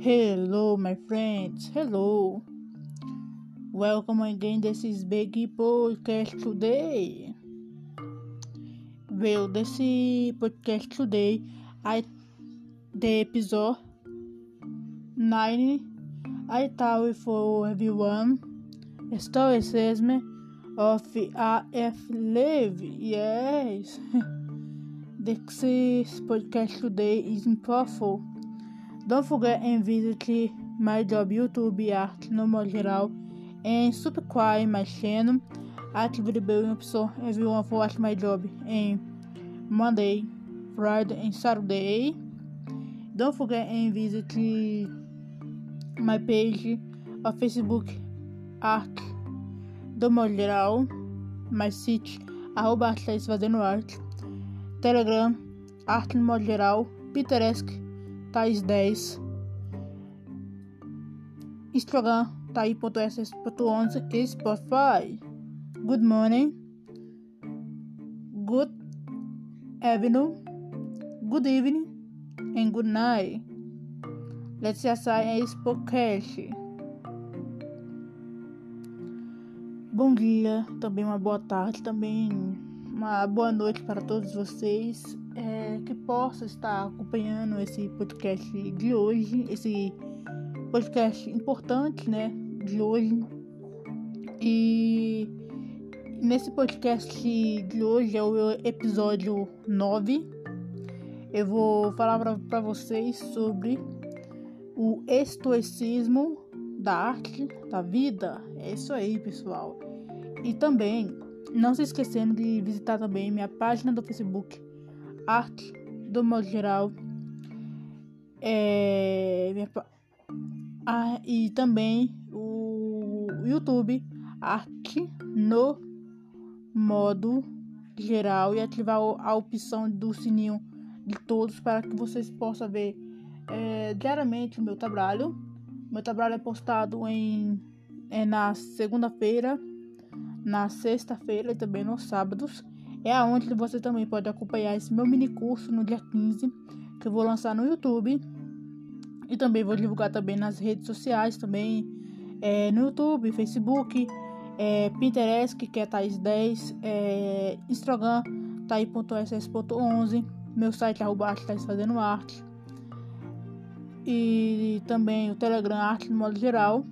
Hello, my friends. Hello. Welcome again. This is Big Podcast today. Well, this podcast today, I the episode nine. I tell for everyone stoicism of AF Live. Yes. this podcast today is powerful. Don't forget and visit my job YouTube art no modo geral and subscribe my channel. Active the bell so everyone for watch my job in Monday, Friday and Saturday. Don't forget and visit my page of Facebook art do modo geral, my site arroba arte fazendo arte, Telegram arte no modo geral, Pinterest Thais 10. Instagram, Thaí.ss.11 e Spotify. Good morning. Good. Good evening. And good night. Let's assign esse podcast. Bom dia, também uma boa tarde, também uma boa noite para todos vocês é, que possa estar acompanhando esse podcast de hoje, esse podcast importante, né, de hoje. E nesse podcast de hoje é o episódio 9. Eu vou falar para vocês sobre o estoicismo da arte, da vida. É isso aí, pessoal. E também não se esquecendo de visitar também minha página do Facebook, Arte do modo geral. É, minha, e também o YouTube, Arte no modo geral. E ativar a opção do sininho de todos para que vocês possam ver é, diariamente o meu trabalho. Meu trabalho é postado em, é na segunda-feira na sexta-feira e também nos sábados. É aonde você também pode acompanhar esse meu mini curso no dia 15, que eu vou lançar no YouTube. E também vou divulgar também nas redes sociais, também é, no YouTube, Facebook, é, Pinterest, que é Thais 10, é, Instagram, thaí.ss.11, meu site arroba Thais Fazendo Arte. E também o Telegram Arte no modo geral.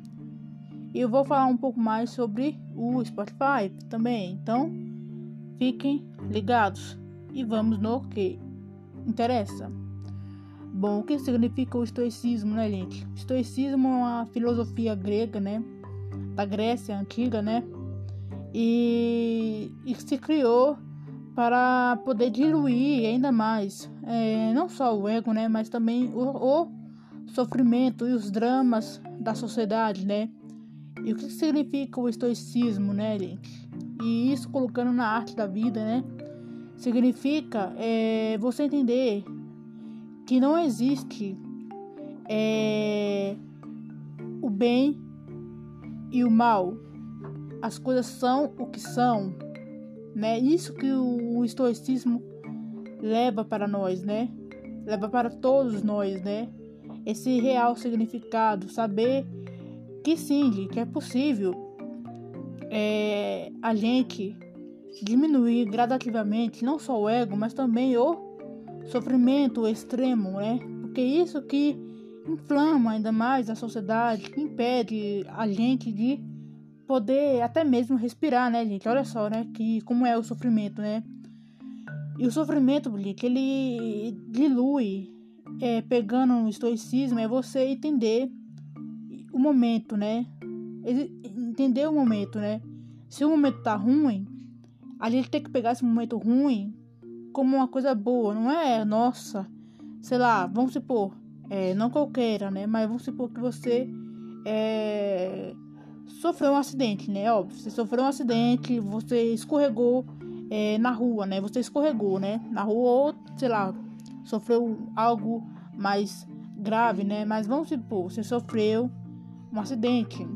E eu vou falar um pouco mais sobre o Spotify também. Então, fiquem ligados e vamos no que interessa. Bom, o que significa o estoicismo, né, gente? Estoicismo é uma filosofia grega, né? Da Grécia antiga, né? E, e se criou para poder diluir ainda mais, é, não só o ego, né? Mas também o, o sofrimento e os dramas da sociedade, né? E o que significa o estoicismo, né, gente? E isso colocando na arte da vida, né? Significa é, você entender que não existe é, o bem e o mal. As coisas são o que são, né? Isso que o estoicismo leva para nós, né? Leva para todos nós, né? Esse real significado, saber que sim, que é possível é, a gente diminuir gradativamente não só o ego, mas também o sofrimento extremo, né? Porque isso que inflama ainda mais a sociedade, que impede a gente de poder até mesmo respirar, né, gente? Olha só, né, que como é o sofrimento, né? E o sofrimento, gente, ele dilui, é, pegando no estoicismo, é você entender o momento, né? Entender o momento, né? Se o momento tá ruim, a gente tem que pegar esse momento ruim como uma coisa boa, não é? Nossa, sei lá, vamos supor, é, não qualquer, né? Mas vamos supor que você é, sofreu um acidente, né? Óbvio, você sofreu um acidente, você escorregou é, na rua, né? Você escorregou, né? Na rua ou, sei lá, sofreu algo mais grave, né? Mas vamos supor, você sofreu um acidente.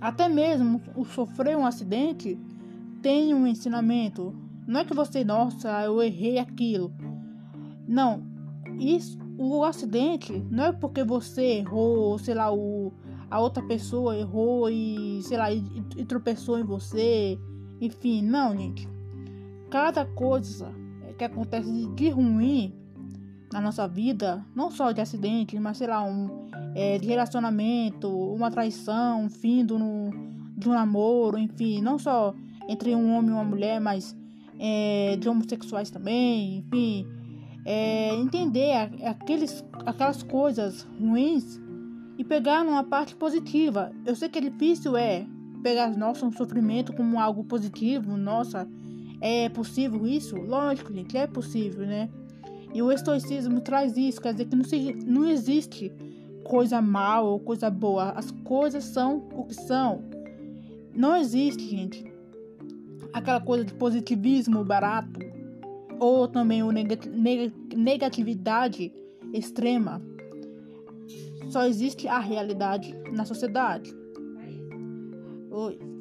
Até mesmo o sofrer um acidente tem um ensinamento. Não é que você, nossa, eu errei aquilo. Não, isso o acidente não é porque você errou, sei lá, o, a outra pessoa errou e, sei lá, e, e tropeçou em você. Enfim, não, gente. Cada coisa que acontece de ruim na nossa vida, não só de acidente, mas sei lá, um é, de relacionamento, uma traição, um fim do, de um namoro, enfim, não só entre um homem e uma mulher, mas é, de homossexuais também, enfim, é, entender aqueles, aquelas coisas ruins e pegar numa parte positiva. Eu sei que é difícil é pegar nosso sofrimento como algo positivo, nossa, é possível isso? Lógico, gente, é possível, né? E o estoicismo traz isso, quer dizer que não, se, não existe coisa mal ou coisa boa, as coisas são o que são. Não existe, gente, aquela coisa de positivismo barato ou também o negatividade extrema. Só existe a realidade na sociedade. Oi.